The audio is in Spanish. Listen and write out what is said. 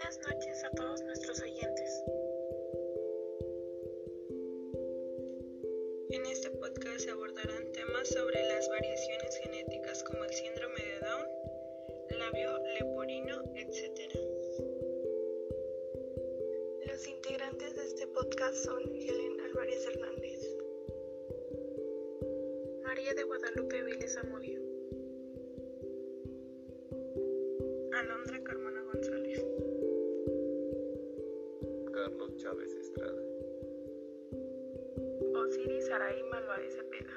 buenas noches a todos nuestros oyentes. En este podcast se abordarán temas sobre las variaciones genéticas como el síndrome de Down, labio leporino, etc. Los integrantes de este podcast son Helen Álvarez Hernández, María de Guadalupe Vélez Amodio, Alondra Carmona. Chávez Estrada. Osiris Araí Malvarez Cepeda.